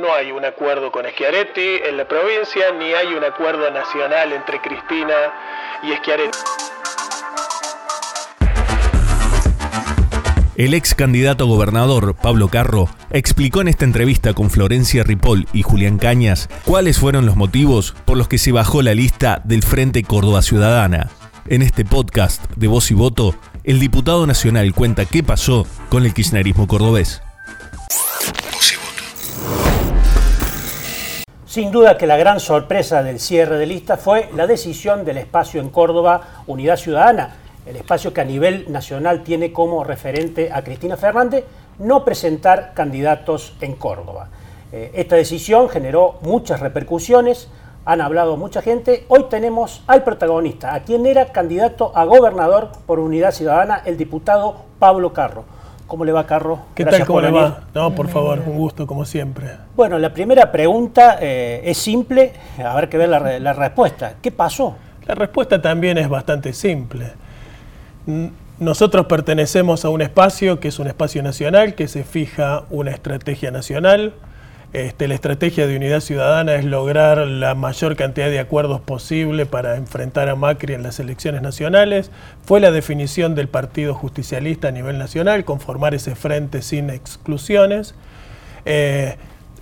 No hay un acuerdo con Schiaretti en la provincia, ni hay un acuerdo nacional entre Cristina y Schiaretti. El ex candidato a gobernador, Pablo Carro, explicó en esta entrevista con Florencia Ripoll y Julián Cañas cuáles fueron los motivos por los que se bajó la lista del Frente Córdoba Ciudadana. En este podcast de Voz y Voto, el diputado nacional cuenta qué pasó con el kirchnerismo cordobés. Sin duda que la gran sorpresa del cierre de lista fue la decisión del espacio en Córdoba Unidad Ciudadana, el espacio que a nivel nacional tiene como referente a Cristina Fernández, no presentar candidatos en Córdoba. Eh, esta decisión generó muchas repercusiones, han hablado mucha gente. Hoy tenemos al protagonista, a quien era candidato a gobernador por Unidad Ciudadana, el diputado Pablo Carro. ¿Cómo le va, Carro? ¿Qué tal? ¿Cómo le va? No, por favor, un gusto como siempre. Bueno, la primera pregunta eh, es simple, a ver que ver la, la respuesta. ¿Qué pasó? La respuesta también es bastante simple. Nosotros pertenecemos a un espacio que es un espacio nacional, que se fija una estrategia nacional. Este, la estrategia de unidad ciudadana es lograr la mayor cantidad de acuerdos posible para enfrentar a Macri en las elecciones nacionales. Fue la definición del Partido Justicialista a nivel nacional, conformar ese frente sin exclusiones. Eh,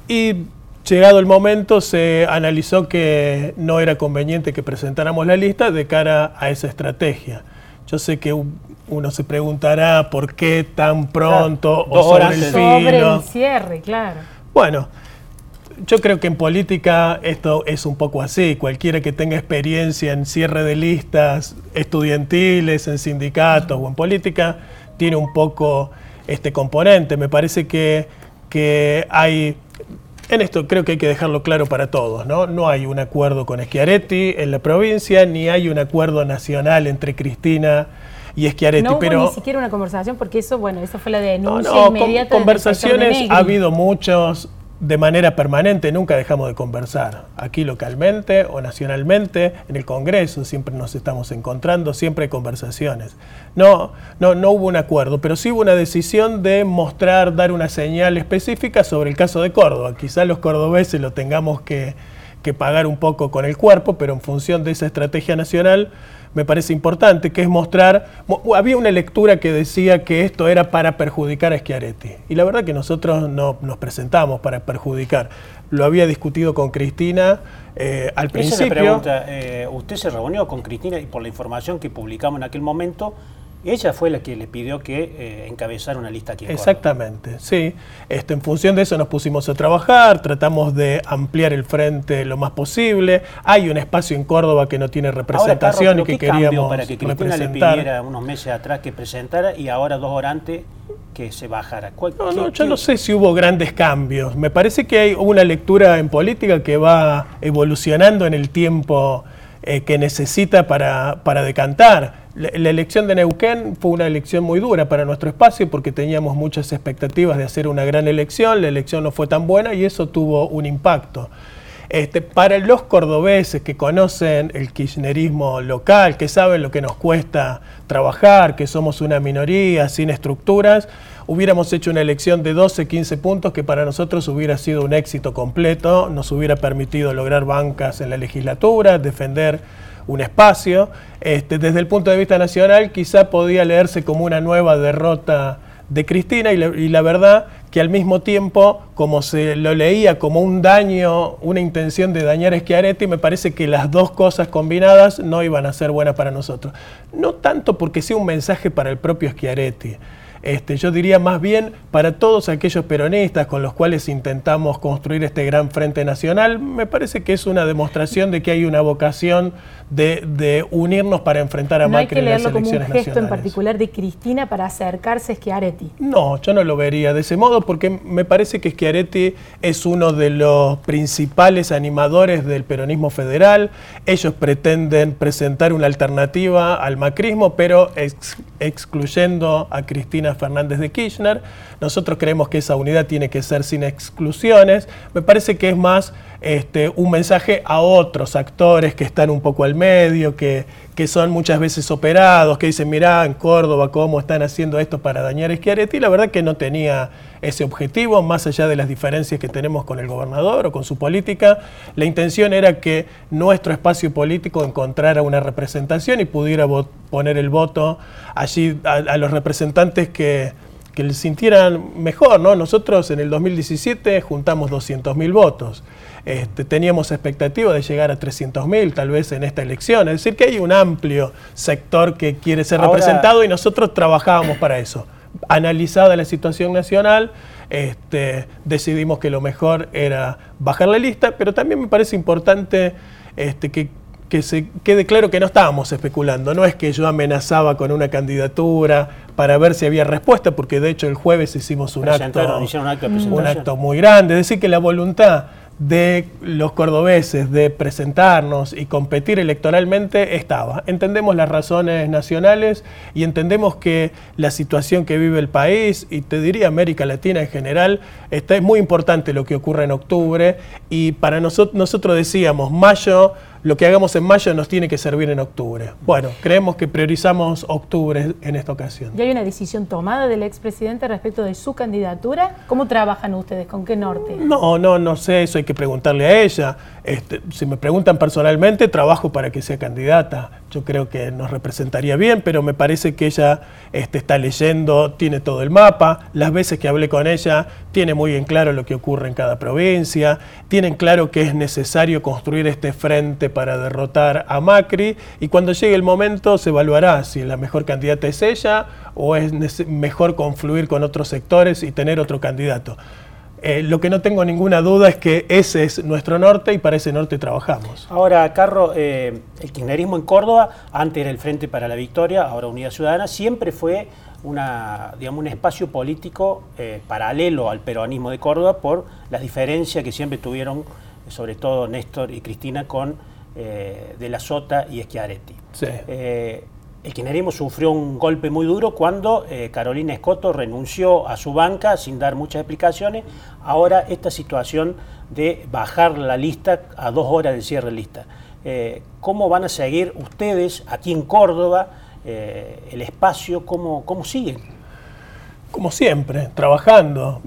y llegado el momento se analizó que no era conveniente que presentáramos la lista de cara a esa estrategia. Yo sé que uno se preguntará por qué tan pronto o sobre el Sobre el cierre, claro. Bueno, yo creo que en política esto es un poco así. Cualquiera que tenga experiencia en cierre de listas estudiantiles, en sindicatos o en política, tiene un poco este componente. Me parece que, que hay en esto creo que hay que dejarlo claro para todos, ¿no? No hay un acuerdo con Schiaretti en la provincia, ni hay un acuerdo nacional entre Cristina y Schiaretti. No pero, ni siquiera una conversación, porque eso, bueno, eso fue la denuncia no, no, inmediata. conversaciones ha habido muchos de manera permanente, nunca dejamos de conversar, aquí localmente o nacionalmente, en el Congreso siempre nos estamos encontrando, siempre hay conversaciones. No, no, no hubo un acuerdo, pero sí hubo una decisión de mostrar, dar una señal específica sobre el caso de Córdoba. Quizá los cordobeses lo tengamos que, que pagar un poco con el cuerpo, pero en función de esa estrategia nacional me parece importante, que es mostrar, había una lectura que decía que esto era para perjudicar a Schiaretti, y la verdad que nosotros no nos presentamos para perjudicar. Lo había discutido con Cristina eh, al principio. Pregunta, eh, ¿usted se reunió con Cristina y por la información que publicamos en aquel momento, ella fue la que le pidió que eh, encabezara una lista aquí. En Exactamente, sí. Este, en función de eso nos pusimos a trabajar, tratamos de ampliar el frente lo más posible. Hay un espacio en Córdoba que no tiene representación y que queríamos para que Cristina le pidiera unos meses atrás que presentara y ahora dos horas antes que se bajara. No, no, yo no sé si hubo grandes cambios. Me parece que hay una lectura en política que va evolucionando en el tiempo eh, que necesita para, para decantar. La, elección de Neuquén fue una elección muy dura para nuestro espacio porque teníamos muchas expectativas de hacer una gran elección, la elección no fue tan buena y eso tuvo un impacto. Este, para los cordobeses que conocen el kirchnerismo local, que saben lo que nos cuesta trabajar, que somos una minoría sin estructuras, hubiéramos hecho una elección de 12, 15 puntos que para nosotros hubiera sido un éxito completo, nos hubiera permitido lograr bancas en la legislatura, defender un espacio. Este, desde el punto de vista nacional quizá podía leerse como una nueva derrota de Cristina y la, verdad que al mismo tiempo, como se lo leía como un daño, una intención de dañar a Schiaretti, me parece que las dos cosas combinadas no iban a ser buenas para nosotros. No tanto porque sea un mensaje para el propio Schiaretti, este, yo diría más bien para todos aquellos peronistas con los cuales intentamos construir este gran frente nacional, me parece que es una demostración de que hay una vocación de, unirnos para enfrentar a Macri en las elecciones como un gesto en particular de Cristina para acercarse a Schiaretti. No, yo no lo vería de ese modo porque me parece que Schiaretti es uno de los principales animadores del peronismo federal. Ellos pretenden presentar una alternativa al macrismo, pero excluyendo a Cristina Fernández de Kirchner. Nosotros creemos que esa unidad tiene que ser sin exclusiones. Me parece que es más este, un mensaje a otros actores que están un poco al medio, que, que son muchas veces operados, que dicen, mirá, en Córdoba, cómo están haciendo esto para dañar a Schiaretti. La verdad que no tenía ese objetivo, más allá de las diferencias que tenemos con el gobernador o con su política. La intención era que nuestro espacio político encontrara una representación y pudiera poner el voto allí a, los representantes que, que sintieran mejor. ¿no? Nosotros en el 2017 juntamos 200.000 votos. Este, teníamos expectativa de llegar a 300.000 tal vez en esta elección. Es decir, que hay un amplio sector que quiere ser representado y nosotros trabajábamos para eso. Analizada la situación nacional, este, decidimos que lo mejor era bajar la lista, pero también me parece importante este, que, que se quede claro que no estábamos especulando. No es que yo amenazaba con una candidatura para ver si había respuesta, porque de hecho el jueves hicimos un acto, un acto muy grande. Es decir, que la voluntad de los cordobeses de presentarnos y competir electoralmente estaba. Entendemos las razones nacionales y entendemos que la situación que vive el país, y te diría América Latina en general, está, es muy importante lo que ocurre en octubre y para nosotros, nosotros decíamos, mayo lo que hagamos en mayo nos tiene que servir en octubre. Bueno, creemos que priorizamos octubre en esta ocasión. ¿Y hay una decisión tomada del expresidente respecto de su candidatura? ¿Cómo trabajan ustedes? ¿Con qué norte? No, no, no sé, eso hay que preguntarle a ella. Este, si me preguntan personalmente, trabajo para que sea candidata. Yo creo que nos representaría bien, pero me parece que ella este, está leyendo, tiene todo el mapa. Las veces que hablé con ella, tiene muy bien claro lo que ocurre en cada provincia, tienen claro que es necesario construir este frente para derrotar a Macri y cuando llegue el momento se evaluará si la mejor candidata es ella o es mejor confluir con otros sectores y tener otro candidato. Eh, lo que no tengo ninguna duda es que ese es nuestro norte y para ese norte trabajamos. Ahora, Carro, eh, el kirchnerismo en Córdoba, antes era el Frente para la Victoria, ahora Unidad Ciudadana, siempre fue una, digamos, un espacio político eh, paralelo al peronismo de Córdoba por las diferencias que siempre tuvieron, sobre todo Néstor y Cristina, con De la Sota y Schiaretti. Sí el kirchnerismo sufrió un golpe muy duro cuando eh, Carolina Escoto renunció a su banca sin dar muchas explicaciones. Ahora esta situación de bajar la lista a dos horas del cierre de lista. Eh, ¿Cómo van a seguir ustedes aquí en Córdoba eh, el espacio? ¿Cómo, ¿Cómo siguen? Como siempre, trabajando.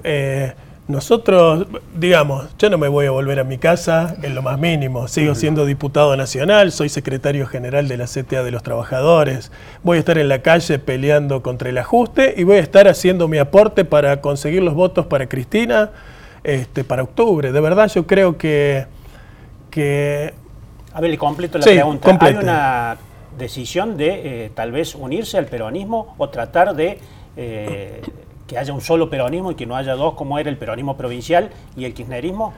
Nosotros, digamos, yo no me voy a volver a mi casa en lo más mínimo. Sigo siendo diputado nacional, soy secretario general de la CTA de los Trabajadores. Voy a estar en la calle peleando contra el ajuste y voy a estar haciendo mi aporte para conseguir los votos para Cristina este, para octubre. De verdad, yo creo que. que a ver, le completo la pregunta. ¿Hay una decisión de eh, tal vez unirse al peronismo o tratar de. Eh, que haya un solo peronismo y que no haya dos como era el peronismo provincial y el kirchnerismo?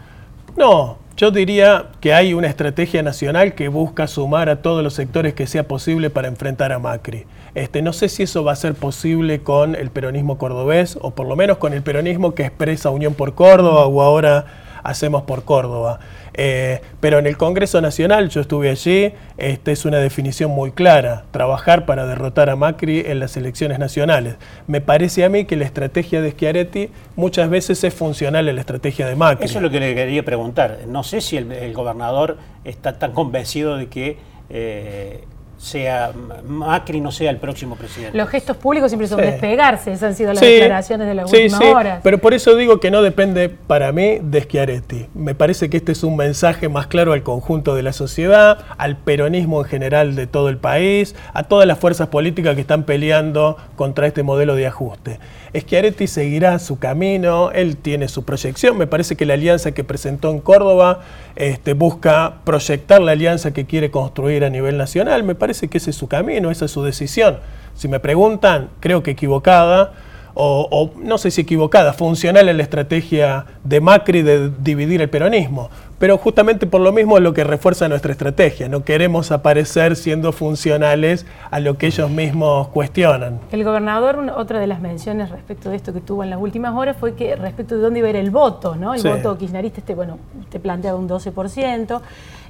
No, yo diría que hay una estrategia nacional que busca sumar a todos los sectores que sea posible para enfrentar a Macri. Este, no sé si eso va a ser posible con el peronismo cordobés o por lo menos con el peronismo que expresa Unión por Córdoba o ahora hacemos por Córdoba. Eh, pero en el Congreso Nacional, yo estuve allí, esta es una definición muy clara, trabajar para derrotar a Macri en las elecciones nacionales. Me parece a mí que la estrategia de Schiaretti muchas veces es funcional a la estrategia de Macri. Eso es lo que le quería preguntar. No sé si el, gobernador está tan convencido de que eh, sea Macri no sea el próximo presidente. Los gestos públicos siempre son despegarse, esas han sido las declaraciones de la sí, última Pero por eso digo que no depende para mí de Schiaretti. Me parece que este es un mensaje más claro al conjunto de la sociedad, al peronismo en general de todo el país, a todas las fuerzas políticas que están peleando contra este modelo de ajuste. Schiaretti seguirá su camino, él tiene su proyección, me parece que la alianza que presentó en Córdoba este, busca proyectar la alianza que quiere construir a nivel nacional, me parece que ese es su camino, esa es su decisión. Si me preguntan, creo que equivocada, o, no sé si equivocada, funcional en la estrategia de Macri de dividir el peronismo. Pero justamente por lo mismo es lo que refuerza nuestra estrategia. No queremos aparecer siendo funcionales a lo que ellos mismos cuestionan. El gobernador, otra de las menciones respecto de esto que tuvo en las últimas horas fue que respecto de dónde iba a ir el voto, ¿no? El voto kirchnerista, este, bueno, te planteaba un 12%.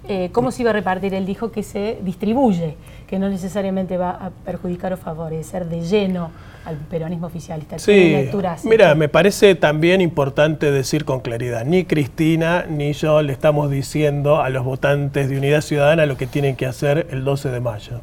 Eh, ¿Cómo se iba a repartir? Él dijo que se distribuye, que no necesariamente va a perjudicar o favorecer de lleno al peronismo oficialista. Sí, mira, me parece también importante decir con claridad, ni Cristina ni yo le estamos diciendo a los votantes de Unidad Ciudadana lo que tienen que hacer el 12 de mayo.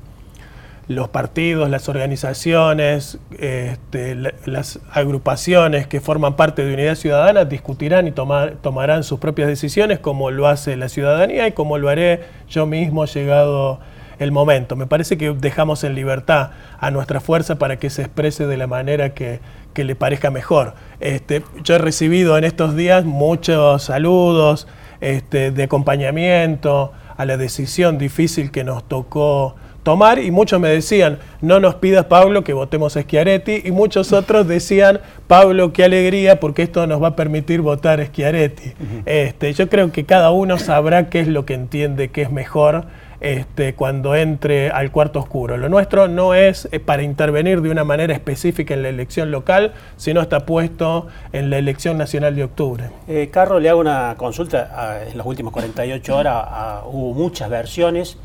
los partidos, las organizaciones, este, las agrupaciones que forman parte de Unidad Ciudadana discutirán y tomarán sus propias decisiones como lo hace la ciudadanía y como lo haré yo mismo llegado el momento. Me parece que dejamos en libertad a nuestra fuerza para que se exprese de la manera que, le parezca mejor. Este, yo he recibido en estos días muchos saludos este, de acompañamiento a la decisión difícil que nos tocó tomar y muchos me decían, no nos pidas Pablo que votemos a Schiaretti y muchos otros decían, Pablo, qué alegría porque esto nos va a permitir votar a Schiaretti. este, yo creo que cada uno sabrá qué es lo que entiende que es mejor este, cuando entre al cuarto oscuro. Lo nuestro no es eh, para intervenir de una manera específica en la elección local, sino está puesto en la elección nacional de octubre. Eh, Carlos, le hago una consulta. Ah, en las últimas 48 horas ah, hubo muchas versiones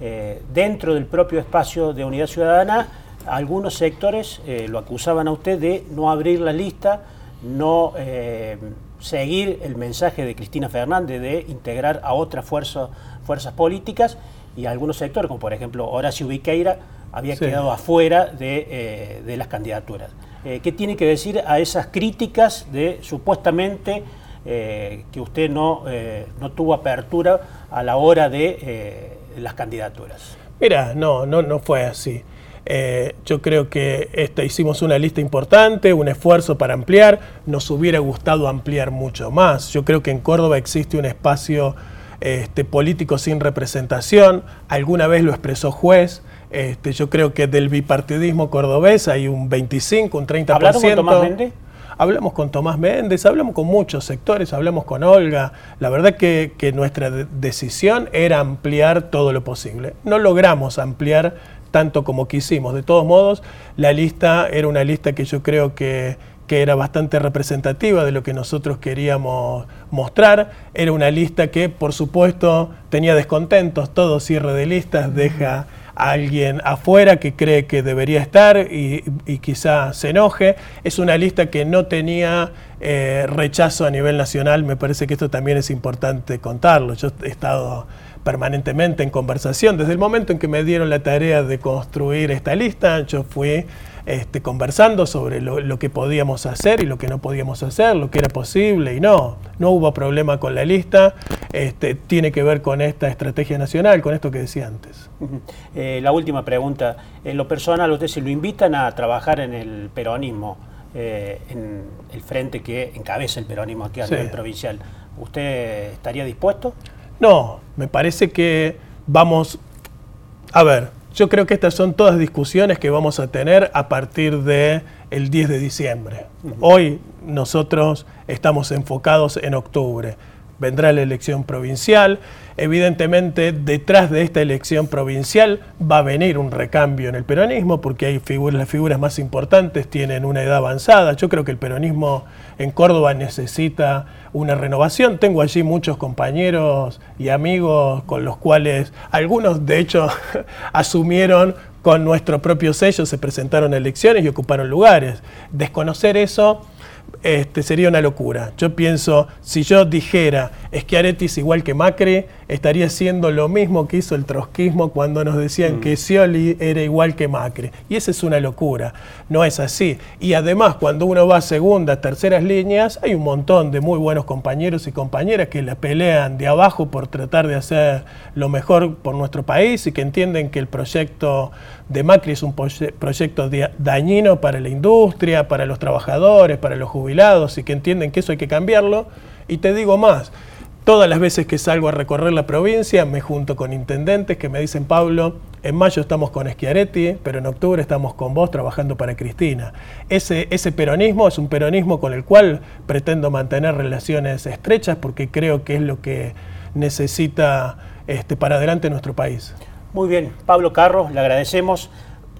eh, dentro del propio espacio de Unidad Ciudadana, algunos sectores eh, lo acusaban a usted de no abrir la lista, no seguir el mensaje de Cristina Fernández de integrar a otras fuerzas políticas y algunos sectores, como por ejemplo Horacio Viqueira, había quedado afuera de, las candidaturas. ¿Qué tiene que decir a esas críticas de supuestamente que usted no, no tuvo apertura a la hora de las candidaturas? Mira, no, no, no fue así. Eh, yo creo que esta, hicimos una lista importante, un esfuerzo para ampliar. Nos hubiera gustado ampliar mucho más. Yo creo que en Córdoba existe un espacio este, político sin representación. Alguna vez lo expresó juez. Este, yo creo que del bipartidismo cordobés hay un 25, un 30%. ¿Hablaron con Tomás Méndez? hablamos con Tomás Méndez, hablamos con muchos sectores, hablamos con Olga. La verdad que, nuestra decisión era ampliar todo lo posible. No logramos ampliar tanto como quisimos. De todos modos, la lista era una lista que yo creo que, que era bastante representativa de lo que nosotros queríamos mostrar. Era una lista que, por supuesto, tenía descontentos. Todo cierre de listas deja alguien afuera que cree que debería estar y, quizá se enoje. Es una lista que no tenía eh, rechazo a nivel nacional, me parece que esto también es importante contarlo. Yo he estado permanentemente en conversación. Desde el momento en que me dieron la tarea de construir esta lista, yo fui este, conversando sobre lo, que podíamos hacer y lo que no podíamos hacer, lo que era posible y no. No hubo problema con la lista, este, tiene que ver con esta estrategia nacional, con esto que decía antes. Eh, la última pregunta, en lo personal, ¿usted se lo invitan a trabajar en el peronismo, eh, en el frente que encabeza el peronismo aquí a nivel provincial? ¿Usted estaría dispuesto? No, me parece que vamos, a ver, yo creo que estas son todas discusiones que vamos a tener a partir del el 10 de diciembre. Hoy nosotros estamos enfocados en octubre vendrá la elección provincial. Evidentemente, detrás de esta elección provincial va a venir un recambio en el peronismo, porque hay figuras, las figuras más importantes tienen una edad avanzada. Yo creo que el peronismo en Córdoba necesita una renovación. Tengo allí muchos compañeros y amigos con los cuales algunos, de hecho, asumieron con nuestro propio sello, se presentaron a elecciones y ocuparon lugares. Desconocer eso este, sería una locura. Yo pienso, si yo dijera Schiaretti es igual que Macri, estaría haciendo lo mismo que hizo el trotskismo cuando nos decían mm. que Scioli era igual que Macri. Y esa es una locura, no es así. Y además, cuando uno va a segundas, terceras líneas, hay un montón de muy buenos compañeros y compañeras que la pelean de abajo por tratar de hacer lo mejor por nuestro país y que entienden que el proyecto de Macri es un proyecto dañino para la industria, para los trabajadores, para los y que entienden que eso hay que cambiarlo. Y te digo más, todas las veces que salgo a recorrer la provincia me junto con intendentes que me dicen, Pablo, en mayo estamos con Schiaretti, pero en octubre estamos con vos trabajando para Cristina. Ese, ese peronismo es un peronismo con el cual pretendo mantener relaciones estrechas porque creo que es lo que necesita este, para adelante nuestro país. Muy bien, Pablo Carros, le agradecemos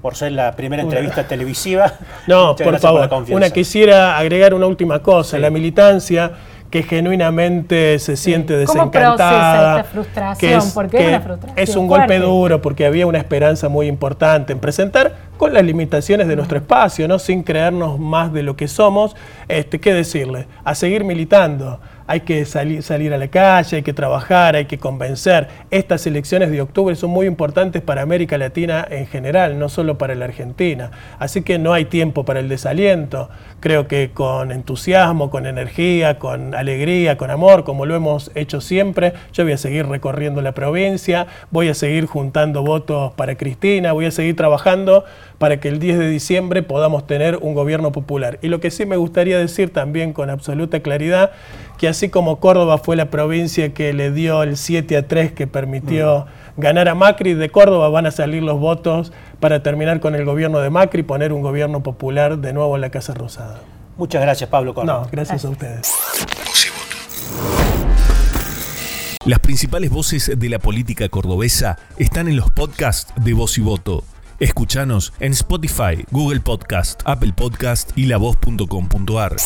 por ser la primera entrevista televisiva. No, por favor, una quisiera agregar una última cosa, la militancia que genuinamente se siente desencantada. esta frustración? Es, porque es una frustración. Es un golpe duro porque había una esperanza muy importante en presentar con las limitaciones de nuestro espacio, ¿no? sin creernos más de lo que somos. Este, ¿Qué decirle? A seguir militando, hay que salir, salir a la calle, hay que trabajar, hay que convencer. Estas elecciones de octubre son muy importantes para América Latina en general, no solo para la Argentina. Así que no hay tiempo para el desaliento. Creo que con entusiasmo, con energía, con alegría, con amor, como lo hemos hecho siempre, yo voy a seguir recorriendo la provincia, voy a seguir juntando votos para Cristina, voy a seguir trabajando para que el 10 de diciembre podamos tener un gobierno popular. Y lo que sí me gustaría decir también con absoluta claridad, que así como Córdoba fue la provincia que le dio el 7 a 3 que permitió ganar a Macri, de Córdoba van a salir los votos para terminar con el gobierno de Macri y poner un gobierno popular de nuevo en la Casa Rosada. Muchas gracias, Pablo Córdoba. No, gracias, a ustedes. Las principales voces de la política cordobesa están en los podcasts de Voz y Voto. Escuchanos en Spotify, Google Podcast, Apple Podcast y lavoz.com.ar.